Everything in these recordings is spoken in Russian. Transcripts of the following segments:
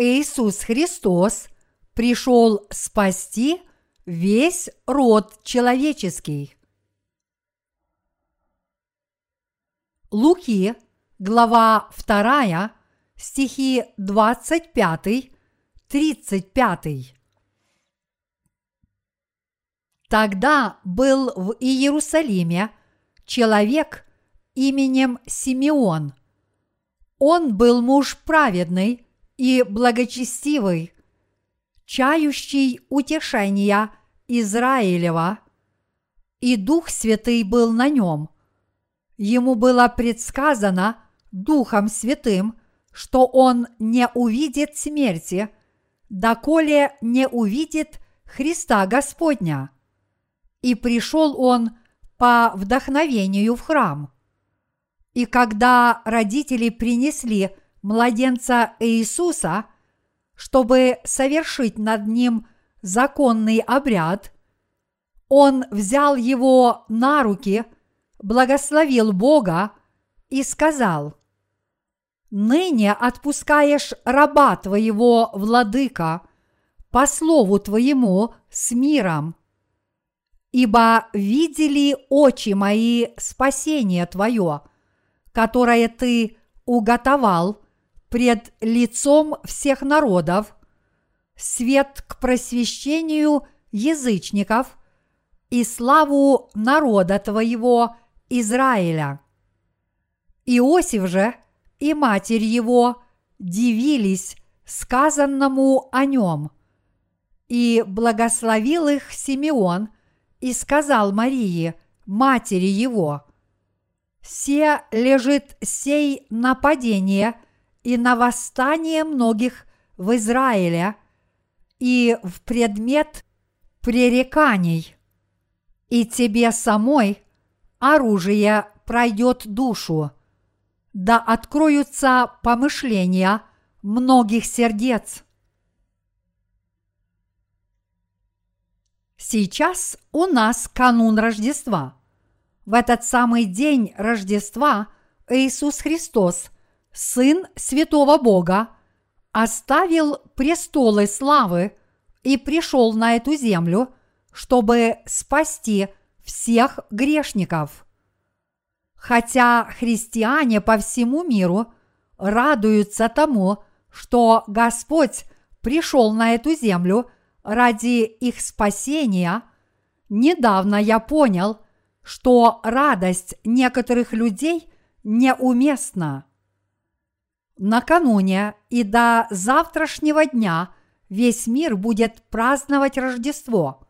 Иисус Христос пришел спасти весь род человеческий. Луки, глава 2, стихи 25, 35. Тогда был в Иерусалиме человек именем Симеон. Он был муж праведный и благочестивый, чающий утешения Израилева, и Дух Святый был на нем. Ему было предсказано Духом Святым, что он не увидит смерти, доколе не увидит Христа Господня и пришел он по вдохновению в храм. И когда родители принесли младенца Иисуса, чтобы совершить над ним законный обряд, он взял его на руки, благословил Бога и сказал, «Ныне отпускаешь раба твоего, владыка, по слову твоему с миром, ибо видели очи мои спасение Твое, которое Ты уготовал пред лицом всех народов, свет к просвещению язычников и славу народа Твоего Израиля. Иосиф же и матерь его дивились сказанному о нем, и благословил их Симеон – и сказал Марии, матери его, «Се лежит сей нападение и на восстание многих в Израиле и в предмет пререканий, и тебе самой оружие пройдет душу, да откроются помышления многих сердец». Сейчас у нас канун Рождества. В этот самый день Рождества Иисус Христос, Сын Святого Бога, оставил престолы славы и пришел на эту землю, чтобы спасти всех грешников. Хотя христиане по всему миру радуются тому, что Господь пришел на эту землю – ради их спасения, недавно я понял, что радость некоторых людей неуместна. Накануне и до завтрашнего дня весь мир будет праздновать Рождество.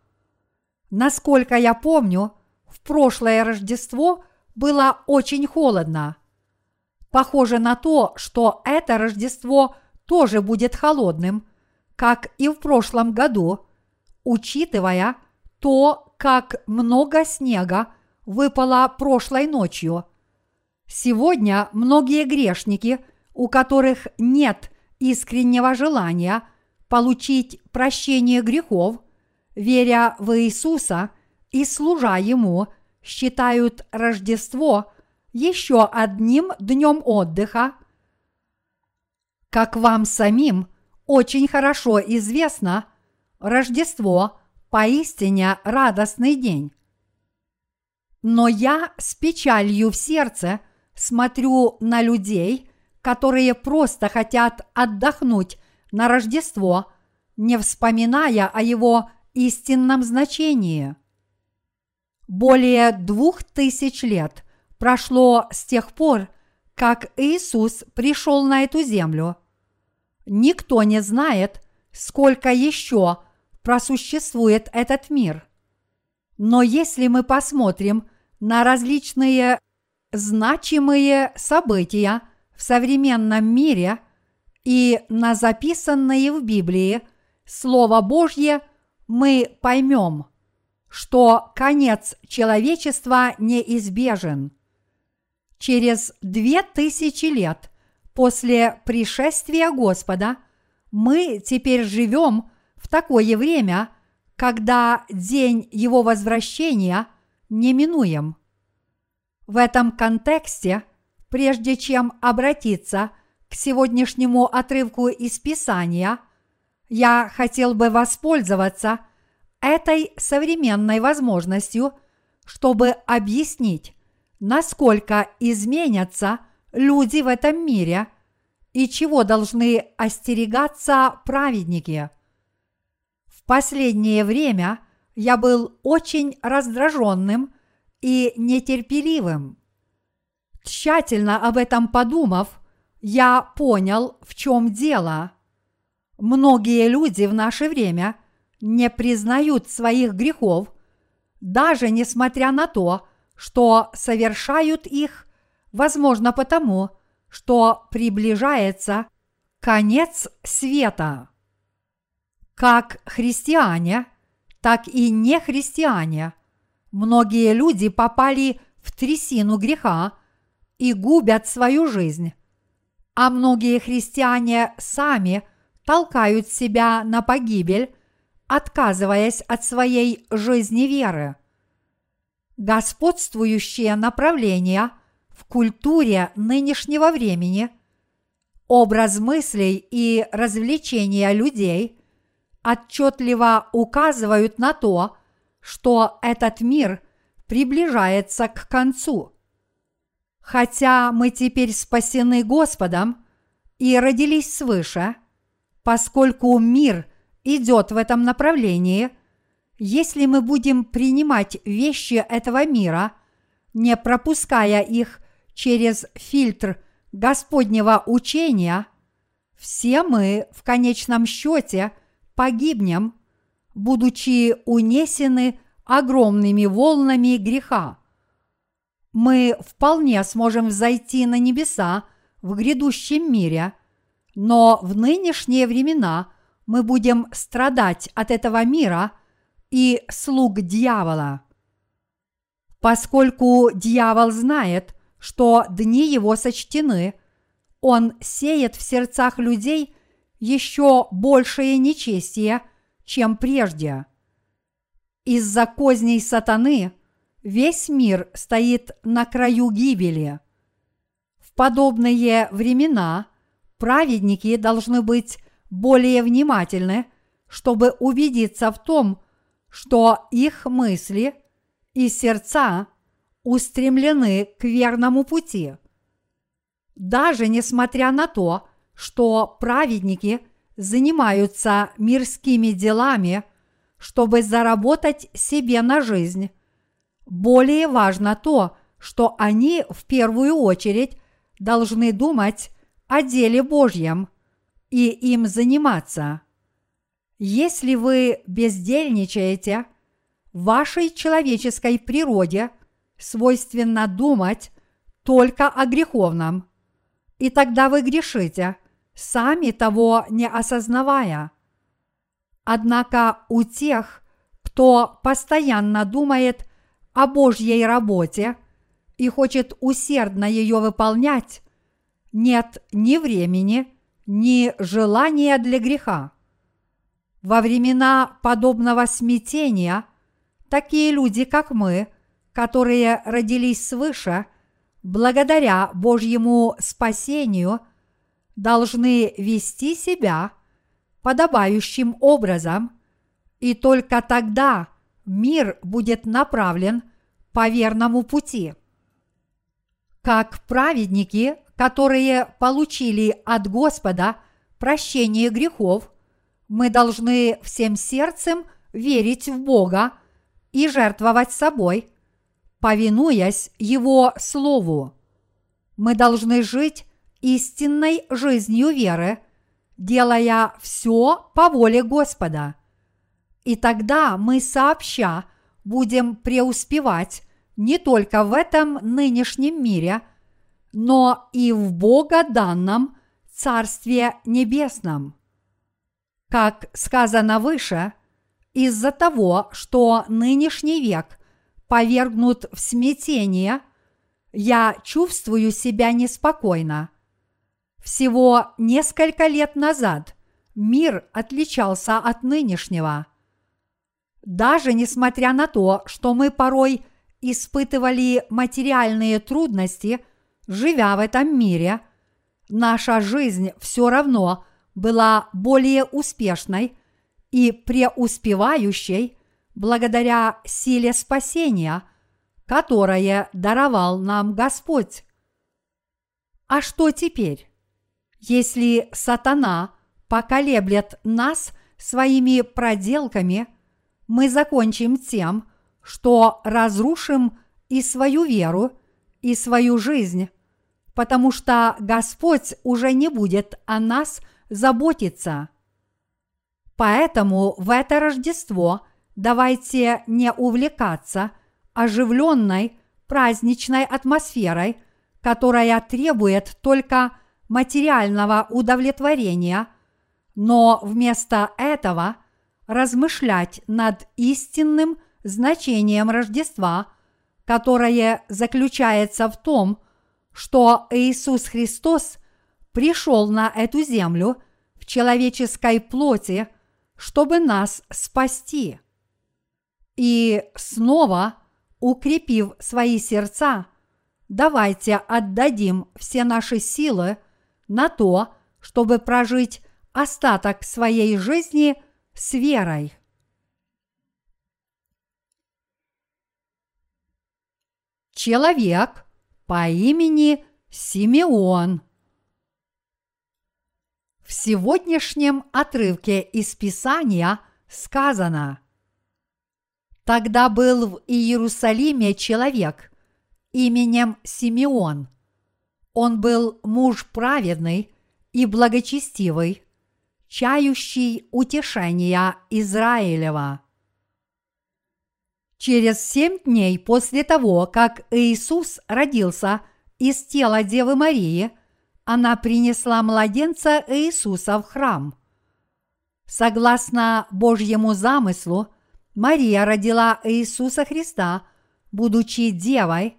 Насколько я помню, в прошлое Рождество было очень холодно. Похоже на то, что это Рождество тоже будет холодным – как и в прошлом году, учитывая то, как много снега выпало прошлой ночью. Сегодня многие грешники, у которых нет искреннего желания получить прощение грехов, веря в Иисуса и служа Ему, считают Рождество еще одним днем отдыха. Как вам самим – очень хорошо известно, Рождество поистине радостный день. Но я с печалью в сердце смотрю на людей, которые просто хотят отдохнуть на Рождество, не вспоминая о его истинном значении. Более двух тысяч лет прошло с тех пор, как Иисус пришел на эту землю – Никто не знает, сколько еще просуществует этот мир. Но если мы посмотрим на различные значимые события в современном мире и на записанные в Библии Слово Божье, мы поймем, что конец человечества неизбежен. Через две тысячи лет После пришествия Господа мы теперь живем в такое время, когда день Его возвращения неминуем. В этом контексте, прежде чем обратиться к сегодняшнему отрывку из Писания, я хотел бы воспользоваться этой современной возможностью, чтобы объяснить, насколько изменятся люди в этом мире и чего должны остерегаться праведники. В последнее время я был очень раздраженным и нетерпеливым. Тщательно об этом подумав, я понял, в чем дело. Многие люди в наше время не признают своих грехов, даже несмотря на то, что совершают их, возможно потому, что приближается конец света. Как христиане, так и не христиане, многие люди попали в трясину греха и губят свою жизнь, а многие христиане сами толкают себя на погибель, отказываясь от своей жизни веры господствующие направления в культуре нынешнего времени, образ мыслей и развлечения людей отчетливо указывают на то, что этот мир приближается к концу. Хотя мы теперь спасены Господом и родились свыше, поскольку мир идет в этом направлении – если мы будем принимать вещи этого мира, не пропуская их через фильтр Господнего учения, все мы в конечном счете погибнем, будучи унесены огромными волнами греха. Мы вполне сможем взойти на небеса в грядущем мире, но в нынешние времена мы будем страдать от этого мира – и слуг дьявола. Поскольку дьявол знает, что дни его сочтены, он сеет в сердцах людей еще большее нечестие, чем прежде. Из-за козней сатаны весь мир стоит на краю гибели. В подобные времена праведники должны быть более внимательны, чтобы убедиться в том, что их мысли и сердца устремлены к верному пути. Даже несмотря на то, что праведники занимаются мирскими делами, чтобы заработать себе на жизнь, более важно то, что они в первую очередь должны думать о деле Божьем и им заниматься. Если вы бездельничаете, вашей человеческой природе свойственно думать только о греховном, и тогда вы грешите, сами того не осознавая. Однако у тех, кто постоянно думает о Божьей работе и хочет усердно ее выполнять, нет ни времени, ни желания для греха. Во времена подобного смятения такие люди, как мы, которые родились свыше, благодаря Божьему спасению, должны вести себя подобающим образом, и только тогда мир будет направлен по верному пути. Как праведники, которые получили от Господа прощение грехов – мы должны всем сердцем верить в Бога и жертвовать собой, повинуясь Его Слову. Мы должны жить истинной жизнью веры, делая все по воле Господа. И тогда мы сообща будем преуспевать не только в этом нынешнем мире, но и в Бога данном Царстве Небесном. Как сказано выше, из-за того, что нынешний век повергнут в смятение, я чувствую себя неспокойно. Всего несколько лет назад мир отличался от нынешнего. Даже несмотря на то, что мы порой испытывали материальные трудности, живя в этом мире, наша жизнь все равно была более успешной и преуспевающей благодаря силе спасения, которое даровал нам Господь. А что теперь? Если сатана поколеблет нас своими проделками, мы закончим тем, что разрушим и свою веру, и свою жизнь, потому что Господь уже не будет о нас заботиться. Поэтому в это Рождество давайте не увлекаться оживленной праздничной атмосферой, которая требует только материального удовлетворения, но вместо этого размышлять над истинным значением Рождества, которое заключается в том, что Иисус Христос пришел на эту землю в человеческой плоти, чтобы нас спасти. И снова, укрепив свои сердца, давайте отдадим все наши силы на то, чтобы прожить остаток своей жизни с верой. Человек по имени Симеон – в сегодняшнем отрывке из Писания сказано «Тогда был в Иерусалиме человек именем Симеон. Он был муж праведный и благочестивый, чающий утешения Израилева». Через семь дней после того, как Иисус родился из тела Девы Марии – она принесла младенца Иисуса в храм. Согласно Божьему замыслу, Мария родила Иисуса Христа, будучи девой,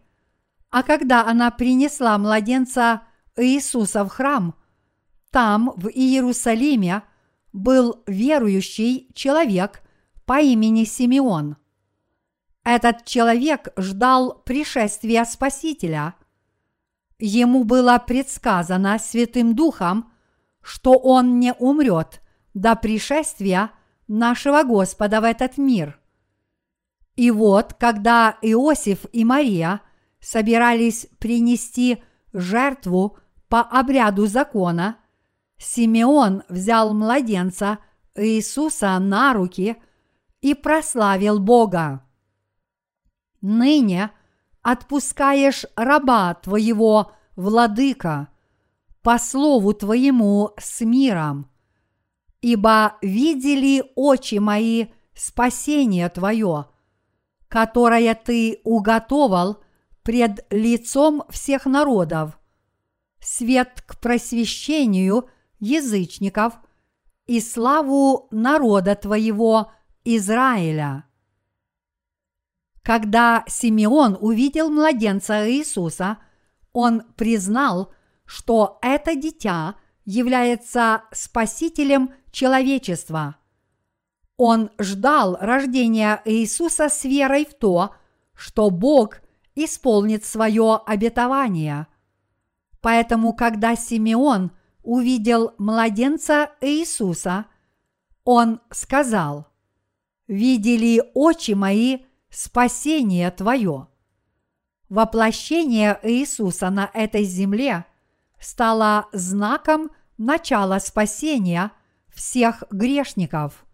а когда она принесла младенца Иисуса в храм, там, в Иерусалиме, был верующий человек по имени Симеон. Этот человек ждал пришествия Спасителя – ему было предсказано Святым Духом, что он не умрет до пришествия нашего Господа в этот мир. И вот, когда Иосиф и Мария собирались принести жертву по обряду закона, Симеон взял младенца Иисуса на руки и прославил Бога. Ныне – отпускаешь раба твоего, владыка, по слову твоему с миром, ибо видели очи мои спасение твое, которое ты уготовал пред лицом всех народов, свет к просвещению язычников и славу народа твоего Израиля. Когда Симеон увидел младенца Иисуса, он признал, что это дитя является спасителем человечества. Он ждал рождения Иисуса с верой в то, что Бог исполнит свое обетование. Поэтому, когда Симеон увидел младенца Иисуса, он сказал, «Видели очи мои – спасение твое. Воплощение Иисуса на этой земле стало знаком начала спасения всех грешников.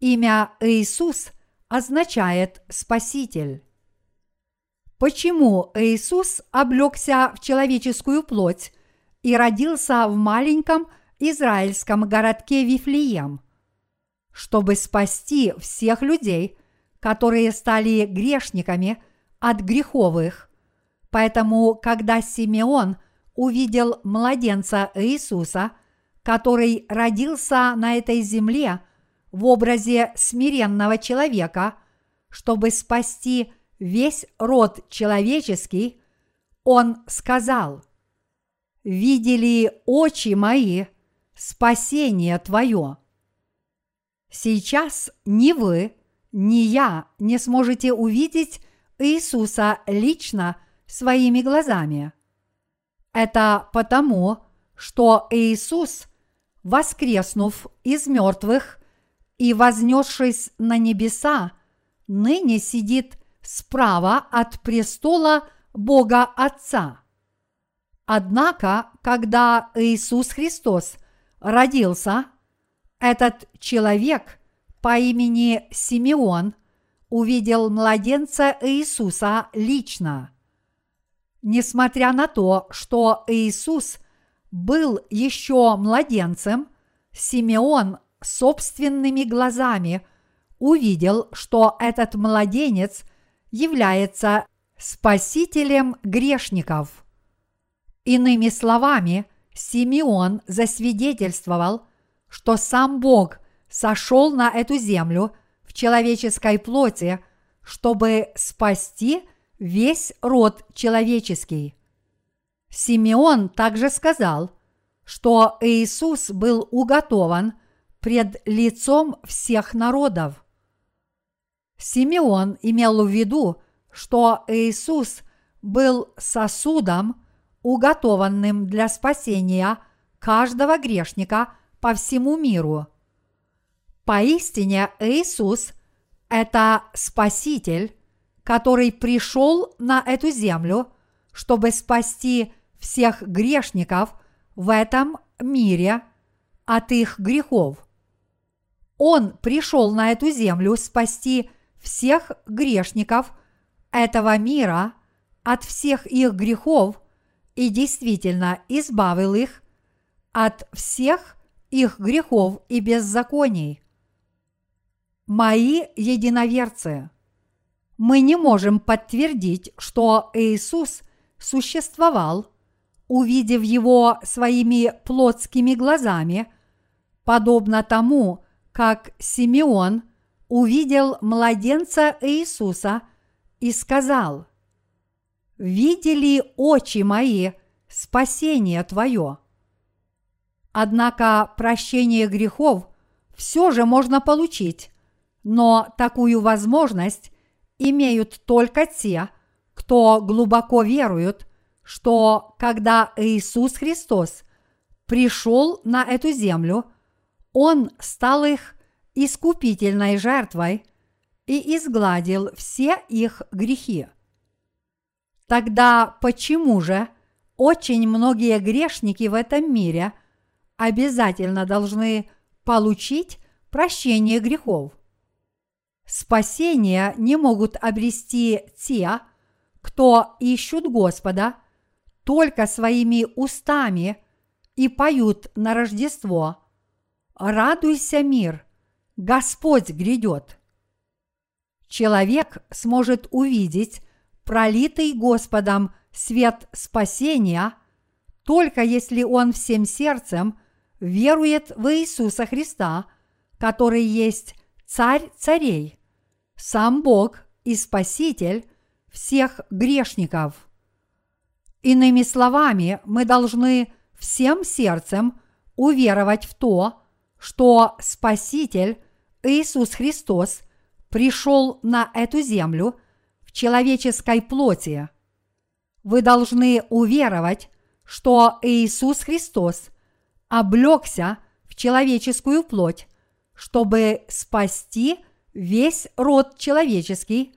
Имя Иисус означает Спаситель. Почему Иисус облегся в человеческую плоть и родился в маленьком израильском городке Вифлеем? Чтобы спасти всех людей – которые стали грешниками от греховых. Поэтому, когда Симеон увидел младенца Иисуса, который родился на этой земле в образе смиренного человека, чтобы спасти весь род человеческий, он сказал, «Видели очи мои спасение Твое». Сейчас не вы, ни я не сможете увидеть Иисуса лично своими глазами. Это потому, что Иисус, воскреснув из мертвых и вознесшись на небеса, ныне сидит справа от престола Бога Отца. Однако, когда Иисус Христос родился, этот человек по имени Симеон увидел младенца Иисуса лично. Несмотря на то, что Иисус был еще младенцем, Симеон собственными глазами увидел, что этот младенец является спасителем грешников. Иными словами, Симеон засвидетельствовал, что сам Бог сошел на эту землю в человеческой плоти, чтобы спасти весь род человеческий. Симеон также сказал, что Иисус был уготован пред лицом всех народов. Симеон имел в виду, что Иисус был сосудом, уготованным для спасения каждого грешника по всему миру. Поистине Иисус – это Спаситель, который пришел на эту землю, чтобы спасти всех грешников в этом мире от их грехов. Он пришел на эту землю спасти всех грешников этого мира от всех их грехов и действительно избавил их от всех их грехов и беззаконий. Мои единоверцы, мы не можем подтвердить, что Иисус существовал, увидев его своими плотскими глазами, подобно тому, как Симеон увидел младенца Иисуса и сказал, «Видели очи мои спасение Твое». Однако прощение грехов все же можно получить, но такую возможность имеют только те, кто глубоко веруют, что когда Иисус Христос пришел на эту землю, Он стал их искупительной жертвой и изгладил все их грехи. Тогда почему же очень многие грешники в этом мире обязательно должны получить прощение грехов? Спасение не могут обрести те, кто ищут Господа только своими устами и поют на Рождество «Радуйся, мир, Господь грядет». Человек сможет увидеть пролитый Господом свет спасения, только если он всем сердцем верует в Иисуса Христа, который есть Царь царей, сам Бог и Спаситель всех грешников. Иными словами, мы должны всем сердцем уверовать в то, что Спаситель Иисус Христос пришел на эту землю человеческой плоти. Вы должны уверовать, что Иисус Христос облегся в человеческую плоть, чтобы спасти весь род человеческий,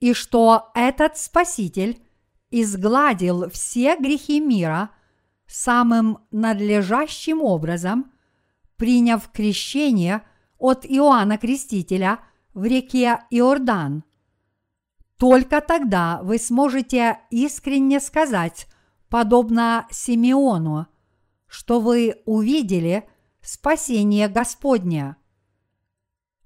и что этот Спаситель изгладил все грехи мира самым надлежащим образом, приняв крещение от Иоанна Крестителя в реке Иордан. Только тогда вы сможете искренне сказать, подобно Симеону, что вы увидели спасение Господня.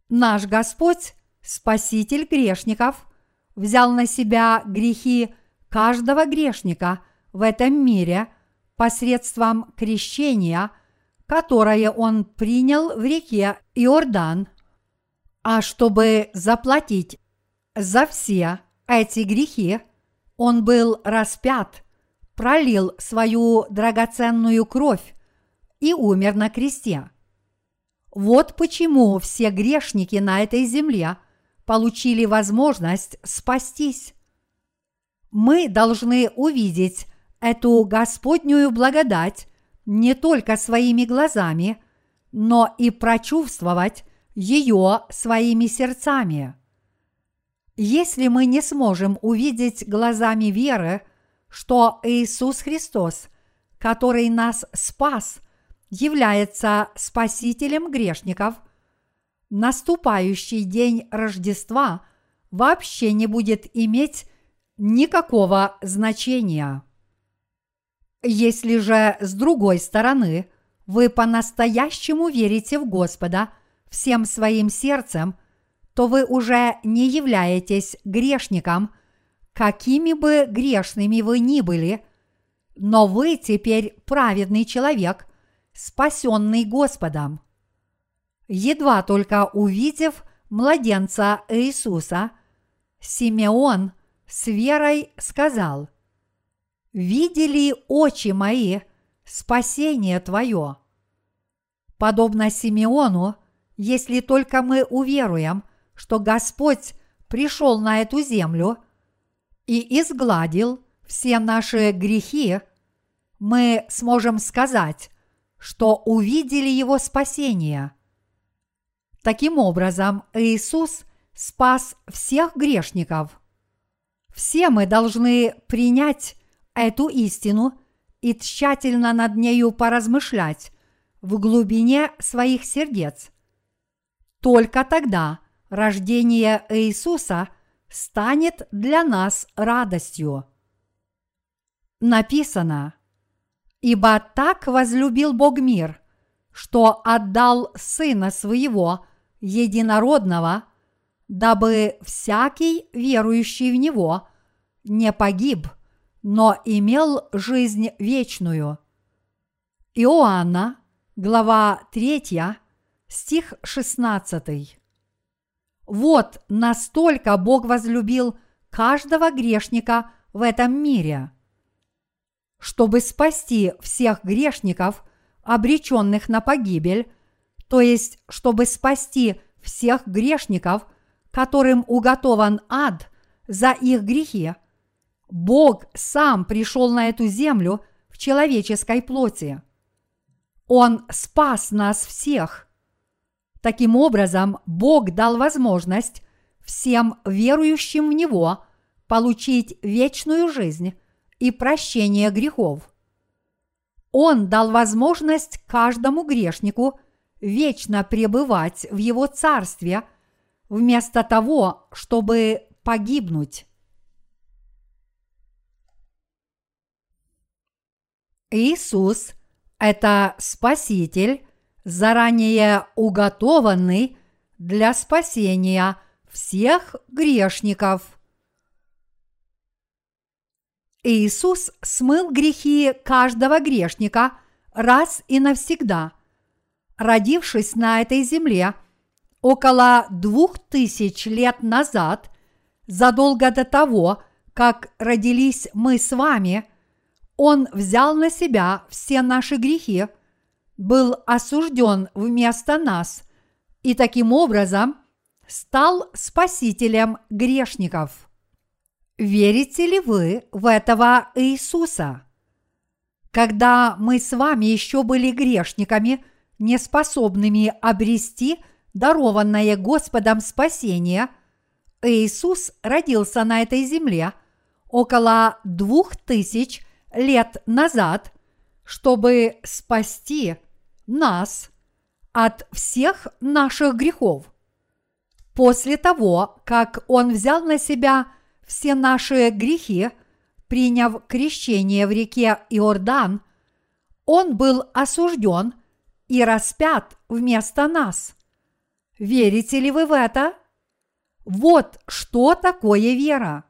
Наш Господь, Спаситель грешников, взял на себя грехи каждого грешника в этом мире посредством крещения, которое Он принял в реке Иордан. А чтобы заплатить за все эти грехи, Он был распят, пролил свою драгоценную кровь и умер на кресте. Вот почему все грешники на этой земле получили возможность спастись. Мы должны увидеть эту Господнюю благодать не только своими глазами, но и прочувствовать ее своими сердцами. Если мы не сможем увидеть глазами веры, что Иисус Христос, который нас спас, является Спасителем грешников, наступающий день Рождества вообще не будет иметь никакого значения. Если же с другой стороны вы по-настоящему верите в Господа всем своим сердцем, то вы уже не являетесь грешником, какими бы грешными вы ни были, но вы теперь праведный человек, спасенный Господом. Едва только увидев младенца Иисуса, Симеон с верой сказал, «Видели очи мои спасение Твое». Подобно Симеону, если только мы уверуем, что Господь пришел на эту землю и изгладил все наши грехи, мы сможем сказать, что увидели Его спасение. Таким образом, Иисус спас всех грешников. Все мы должны принять эту истину и тщательно над нею поразмышлять в глубине своих сердец. Только тогда рождение Иисуса станет для нас радостью. Написано, «Ибо так возлюбил Бог мир, что отдал Сына Своего Единородного, дабы всякий верующий в Него не погиб, но имел жизнь вечную». Иоанна, глава 3, стих 16. Вот настолько Бог возлюбил каждого грешника в этом мире. Чтобы спасти всех грешников, обреченных на погибель, то есть чтобы спасти всех грешников, которым уготован ад за их грехи, Бог сам пришел на эту землю в человеческой плоти. Он спас нас всех – Таким образом, Бог дал возможность всем верующим в Него получить вечную жизнь и прощение грехов. Он дал возможность каждому грешнику вечно пребывать в Его Царстве, вместо того, чтобы погибнуть. Иисус – это Спаситель, заранее уготованный для спасения всех грешников. Иисус смыл грехи каждого грешника раз и навсегда. Родившись на этой земле около двух тысяч лет назад, задолго до того, как родились мы с вами, Он взял на себя все наши грехи – был осужден вместо нас и таким образом стал спасителем грешников. Верите ли вы в этого Иисуса? Когда мы с вами еще были грешниками, неспособными обрести дарованное Господом спасение, Иисус родился на этой земле около двух тысяч лет назад, чтобы спасти нас от всех наших грехов. После того, как Он взял на себя все наши грехи, приняв крещение в реке Иордан, Он был осужден и распят вместо нас. Верите ли вы в это? Вот что такое вера.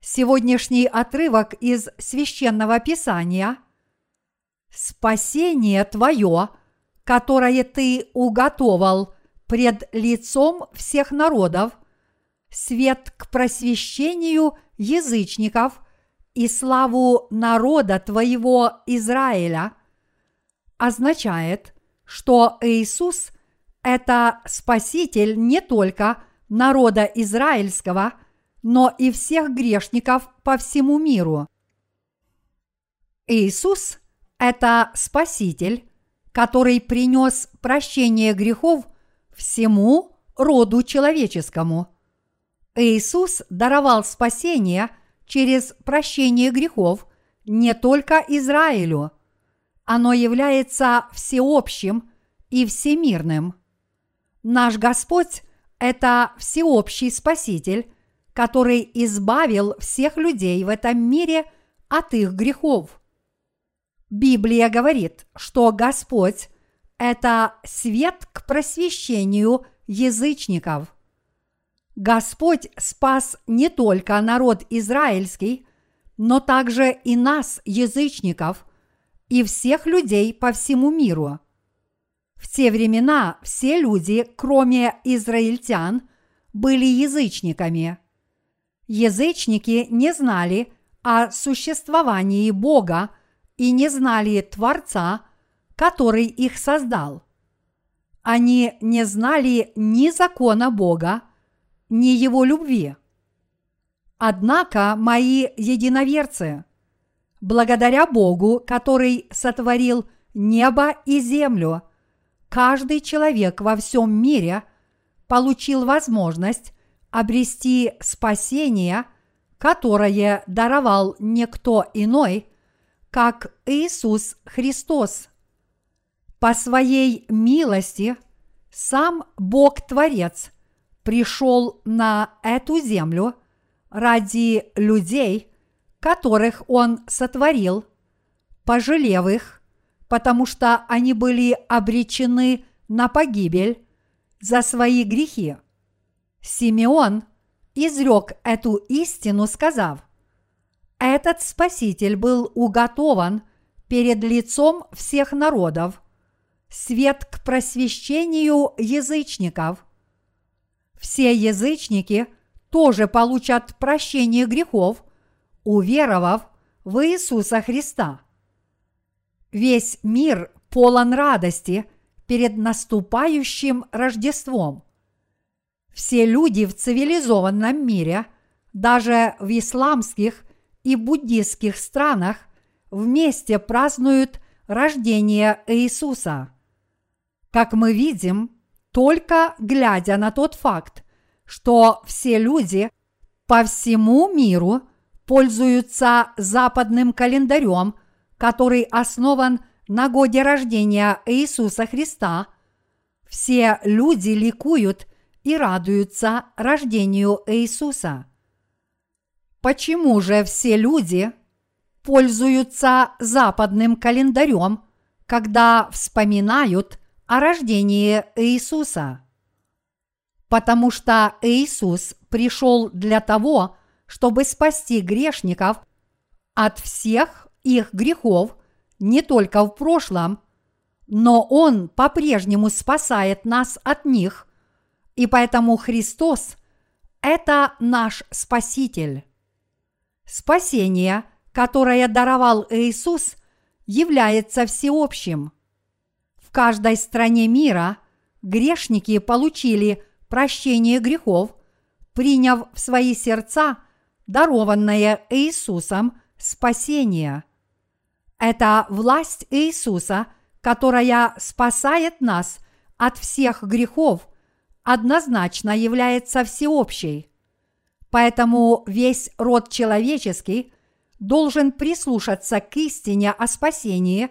Сегодняшний отрывок из священного писания – спасение Твое, которое Ты уготовал пред лицом всех народов, свет к просвещению язычников и славу народа Твоего Израиля, означает, что Иисус – это Спаситель не только народа израильского, но и всех грешников по всему миру. Иисус это Спаситель, который принес прощение грехов всему роду человеческому. Иисус даровал спасение через прощение грехов не только Израилю. Оно является всеобщим и всемирным. Наш Господь – это всеобщий Спаситель, который избавил всех людей в этом мире от их грехов. Библия говорит, что Господь – это свет к просвещению язычников. Господь спас не только народ израильский, но также и нас, язычников, и всех людей по всему миру. В те времена все люди, кроме израильтян, были язычниками. Язычники не знали о существовании Бога и не знали Творца, который их создал. Они не знали ни закона Бога, ни Его любви. Однако мои единоверцы, благодаря Богу, который сотворил небо и землю, каждый человек во всем мире получил возможность обрести спасение, которое даровал никто иной, как Иисус Христос. По своей милости сам Бог-творец пришел на эту землю ради людей, которых Он сотворил, пожалев их, потому что они были обречены на погибель за свои грехи. Симеон изрек эту истину, сказав, этот Спаситель был уготован перед лицом всех народов, свет к просвещению язычников. Все язычники тоже получат прощение грехов, уверовав в Иисуса Христа. Весь мир полон радости перед наступающим Рождеством. Все люди в цивилизованном мире, даже в исламских и буддийских странах вместе празднуют рождение Иисуса. Как мы видим, только глядя на тот факт, что все люди по всему миру пользуются западным календарем, который основан на годе рождения Иисуса Христа, все люди ликуют и радуются рождению Иисуса. Почему же все люди пользуются западным календарем, когда вспоминают о рождении Иисуса? Потому что Иисус пришел для того, чтобы спасти грешников от всех их грехов не только в прошлом, но Он по-прежнему спасает нас от них, и поэтому Христос – это наш Спаситель. Спасение, которое даровал Иисус, является всеобщим. В каждой стране мира грешники получили прощение грехов, приняв в свои сердца дарованное Иисусом спасение. Это власть Иисуса, которая спасает нас от всех грехов, однозначно является всеобщей. Поэтому весь род человеческий должен прислушаться к истине о спасении,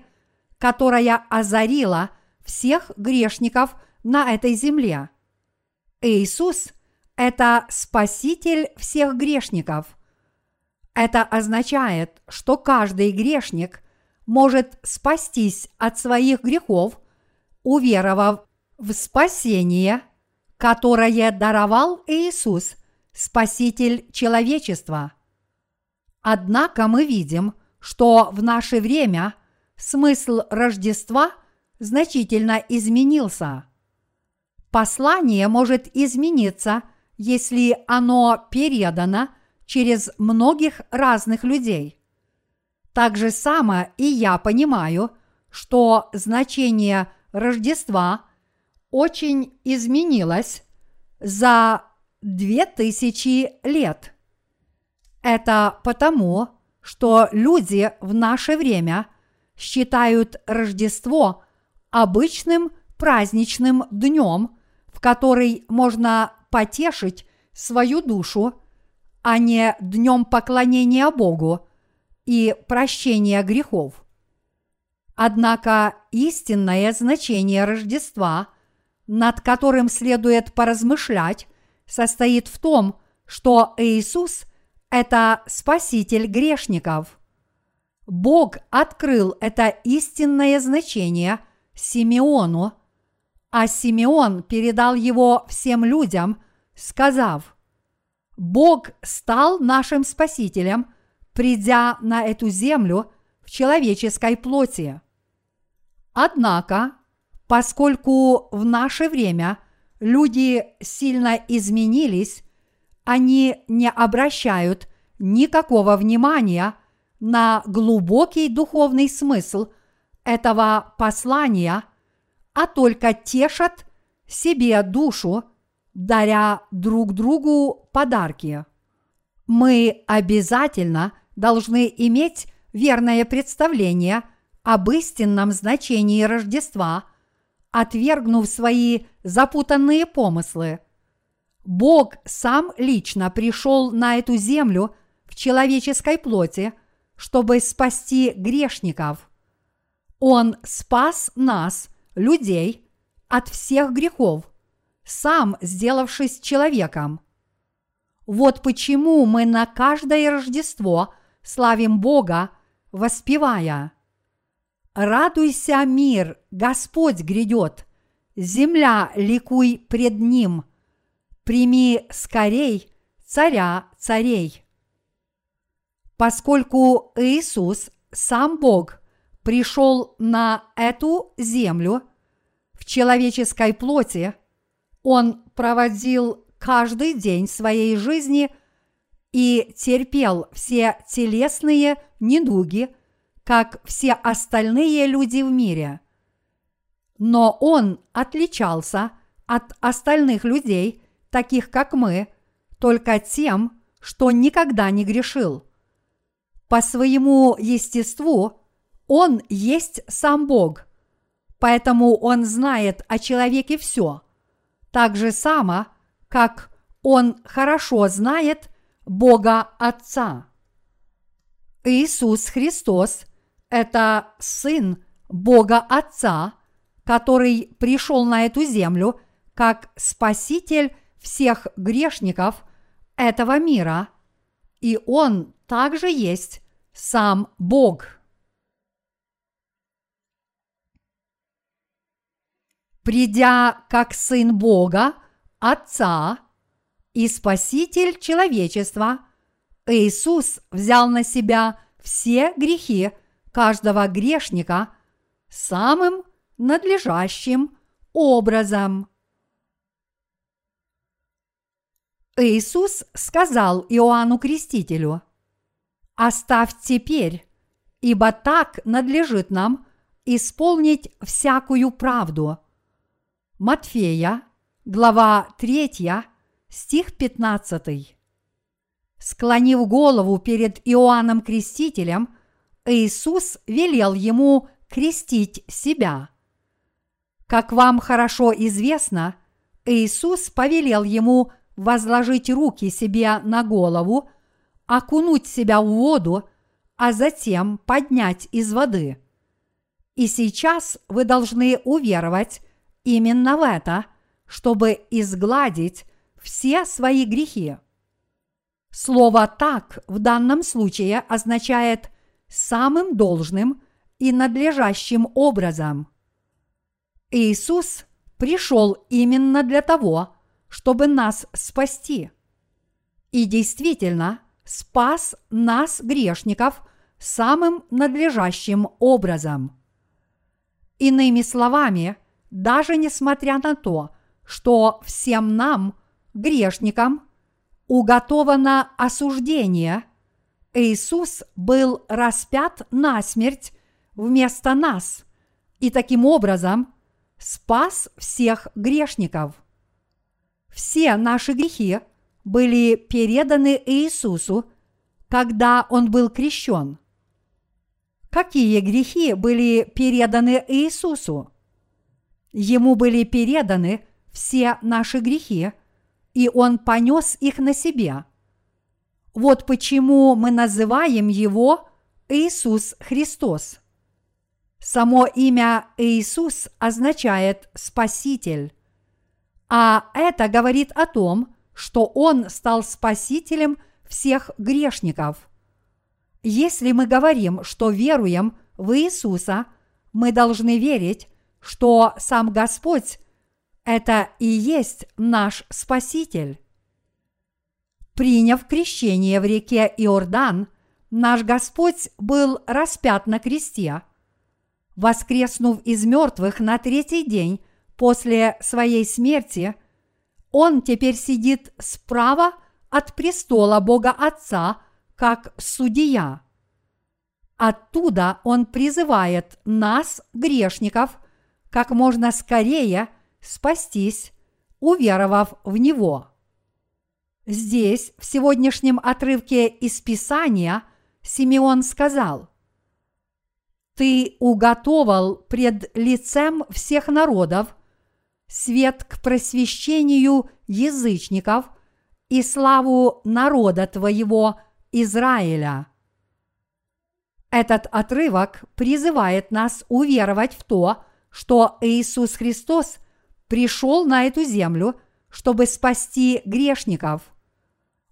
которая озарила всех грешников на этой земле. Иисус – это Спаситель всех грешников. Это означает, что каждый грешник может спастись от своих грехов, уверовав в спасение, которое даровал Иисус Спаситель человечества. Однако мы видим, что в наше время смысл Рождества значительно изменился. Послание может измениться, если оно передано через многих разных людей. Так же само и я понимаю, что значение Рождества очень изменилось за две тысячи лет. Это потому, что люди в наше время считают Рождество обычным праздничным днем, в который можно потешить свою душу, а не днем поклонения Богу и прощения грехов. Однако истинное значение Рождества, над которым следует поразмышлять, состоит в том, что Иисус – это Спаситель грешников. Бог открыл это истинное значение Симеону, а Симеон передал его всем людям, сказав, «Бог стал нашим Спасителем, придя на эту землю в человеческой плоти». Однако, поскольку в наше время люди сильно изменились, они не обращают никакого внимания на глубокий духовный смысл этого послания, а только тешат себе душу, даря друг другу подарки. Мы обязательно должны иметь верное представление об истинном значении Рождества, отвергнув свои запутанные помыслы – Бог сам лично пришел на эту землю в человеческой плоти, чтобы спасти грешников. Он спас нас, людей, от всех грехов, сам сделавшись человеком. Вот почему мы на каждое Рождество славим Бога, воспевая «Радуйся, мир, Господь грядет, земля ликуй пред Ним, прими скорей царя царей. Поскольку Иисус, сам Бог, пришел на эту землю в человеческой плоти, Он проводил каждый день своей жизни и терпел все телесные недуги, как все остальные люди в мире. Но Он отличался от остальных людей – таких как мы, только тем, что никогда не грешил. По своему естеству он есть сам Бог, поэтому он знает о человеке все, так же само, как он хорошо знает Бога Отца. Иисус Христос – это Сын Бога Отца, который пришел на эту землю как Спаситель всех грешников этого мира, и Он также есть сам Бог. Придя как Сын Бога, Отца и Спаситель человечества, Иисус взял на себя все грехи каждого грешника самым надлежащим образом. Иисус сказал Иоанну Крестителю, «Оставь теперь, ибо так надлежит нам исполнить всякую правду». Матфея, глава 3, стих 15. Склонив голову перед Иоанном Крестителем, Иисус велел ему крестить себя. Как вам хорошо известно, Иисус повелел ему возложить руки себе на голову, окунуть себя в воду, а затем поднять из воды. И сейчас вы должны уверовать именно в это, чтобы изгладить все свои грехи. Слово «так» в данном случае означает самым должным и надлежащим образом. Иисус пришел именно для того, чтобы нас спасти. И действительно спас нас, грешников, самым надлежащим образом. Иными словами, даже несмотря на то, что всем нам, грешникам, уготовано осуждение, Иисус был распят на смерть вместо нас и таким образом спас всех грешников – все наши грехи были переданы Иисусу, когда Он был крещен. Какие грехи были переданы Иисусу? Ему были переданы все наши грехи, и Он понес их на себе. Вот почему мы называем Его Иисус Христос. Само имя Иисус означает Спаситель, а это говорит о том, что Он стал Спасителем всех грешников. Если мы говорим, что веруем в Иисуса, мы должны верить, что сам Господь – это и есть наш Спаситель. Приняв крещение в реке Иордан, наш Господь был распят на кресте. Воскреснув из мертвых на третий день после своей смерти, Он теперь сидит справа от престола Бога Отца как судья. Оттуда Он призывает нас, грешников, как можно скорее спастись, уверовав в Него. Здесь, в сегодняшнем отрывке из Писания, Симеон сказал, «Ты уготовал пред лицем всех народов свет к просвещению язычников и славу народа твоего Израиля». Этот отрывок призывает нас уверовать в то, что Иисус Христос пришел на эту землю, чтобы спасти грешников –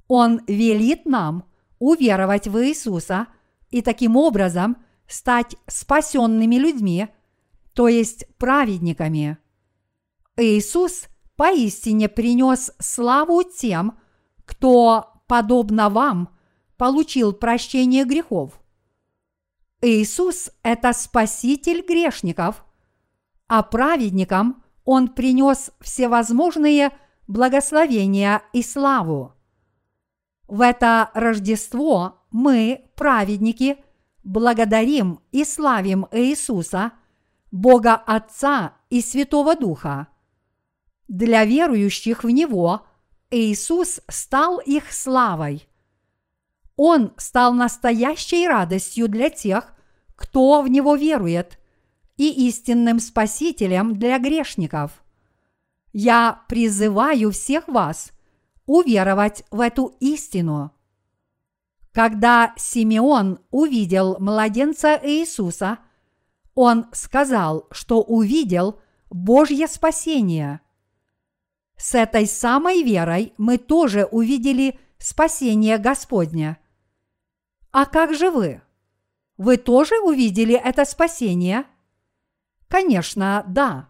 он велит нам уверовать в Иисуса и таким образом стать спасенными людьми, то есть праведниками. Иисус поистине принес славу тем, кто, подобно вам, получил прощение грехов. Иисус – это спаситель грешников, а праведникам Он принес всевозможные благословения и славу. В это Рождество мы, праведники, благодарим и славим Иисуса, Бога Отца и Святого Духа. Для верующих в Него Иисус стал их славой. Он стал настоящей радостью для тех, кто в Него верует, и истинным Спасителем для грешников. Я призываю всех вас – уверовать в эту истину. Когда Симеон увидел младенца Иисуса, он сказал, что увидел Божье спасение. С этой самой верой мы тоже увидели спасение Господня. А как же вы? Вы тоже увидели это спасение? Конечно, да.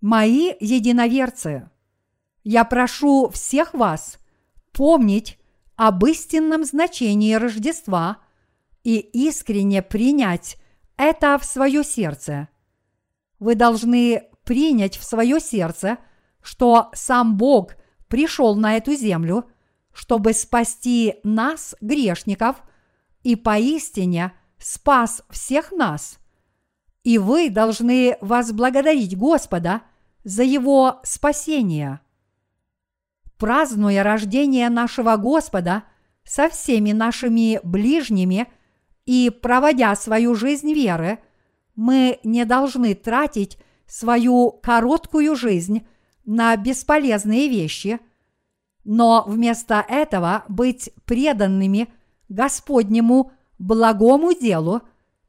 Мои единоверцы, я прошу всех вас помнить об истинном значении Рождества и искренне принять это в свое сердце. Вы должны принять в свое сердце, что сам Бог пришел на эту землю, чтобы спасти нас, грешников, и поистине спас всех нас. И вы должны возблагодарить Господа за его спасение празднуя рождение нашего Господа со всеми нашими ближними и проводя свою жизнь веры, мы не должны тратить свою короткую жизнь на бесполезные вещи, но вместо этого быть преданными Господнему благому делу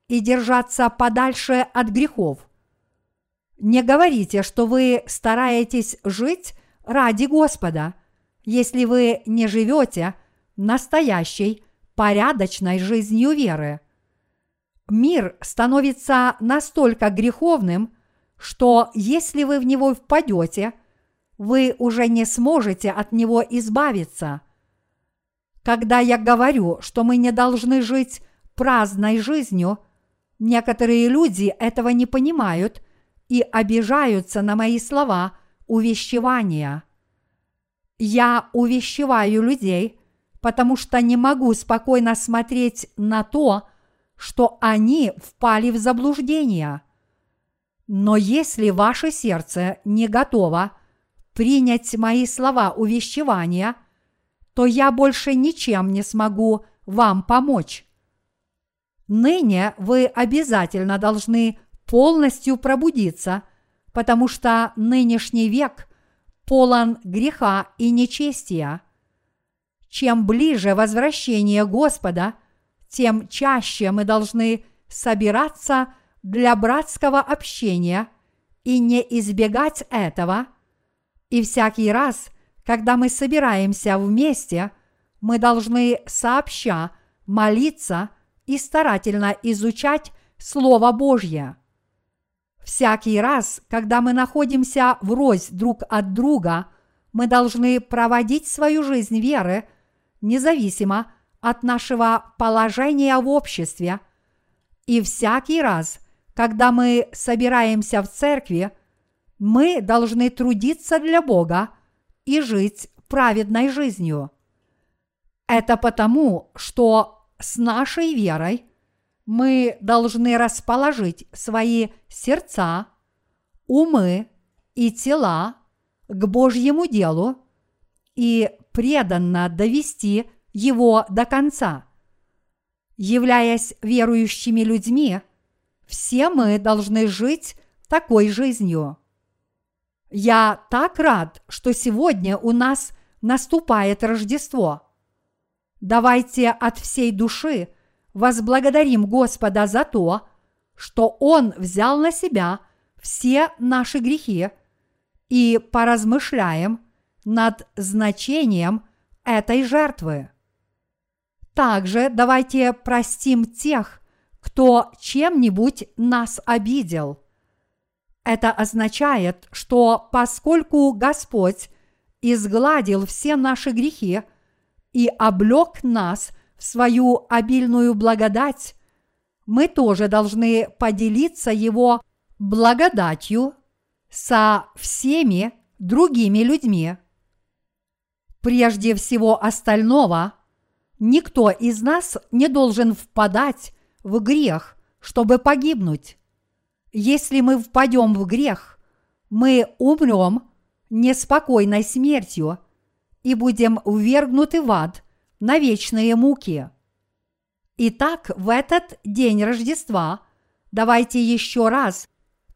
и держаться подальше от грехов. Не говорите, что вы стараетесь жить ради Господа – если вы не живете настоящей, порядочной жизнью веры. Мир становится настолько греховным, что если вы в него впадете, вы уже не сможете от него избавиться. Когда я говорю, что мы не должны жить праздной жизнью, некоторые люди этого не понимают и обижаются на мои слова увещевания – я увещеваю людей, потому что не могу спокойно смотреть на то, что они впали в заблуждение. Но если ваше сердце не готово принять мои слова увещевания, то я больше ничем не смогу вам помочь. ныне вы обязательно должны полностью пробудиться, потому что нынешний век полон греха и нечестия. Чем ближе возвращение Господа, тем чаще мы должны собираться для братского общения и не избегать этого. И всякий раз, когда мы собираемся вместе, мы должны сообща молиться и старательно изучать Слово Божье. Всякий раз, когда мы находимся врозь друг от друга, мы должны проводить свою жизнь веры, независимо от нашего положения в обществе. И всякий раз, когда мы собираемся в церкви, мы должны трудиться для Бога и жить праведной жизнью. Это потому, что с нашей верой мы должны расположить свои сердца, умы и тела к Божьему делу и преданно довести его до конца. Являясь верующими людьми, все мы должны жить такой жизнью. Я так рад, что сегодня у нас наступает Рождество. Давайте от всей души возблагодарим Господа за то, что Он взял на себя все наши грехи и поразмышляем над значением этой жертвы. Также давайте простим тех, кто чем-нибудь нас обидел. Это означает, что поскольку Господь изгладил все наши грехи и облек нас свою обильную благодать, мы тоже должны поделиться Его благодатью со всеми другими людьми. Прежде всего остального, никто из нас не должен впадать в грех, чтобы погибнуть. Если мы впадем в грех, мы умрем неспокойной смертью и будем ввергнуты в ад на вечные муки. Итак, в этот день Рождества давайте еще раз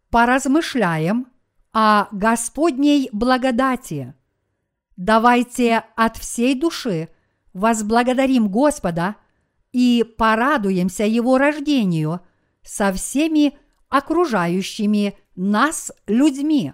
поразмышляем о Господней благодати. Давайте от всей души возблагодарим Господа и порадуемся Его рождению со всеми окружающими нас людьми.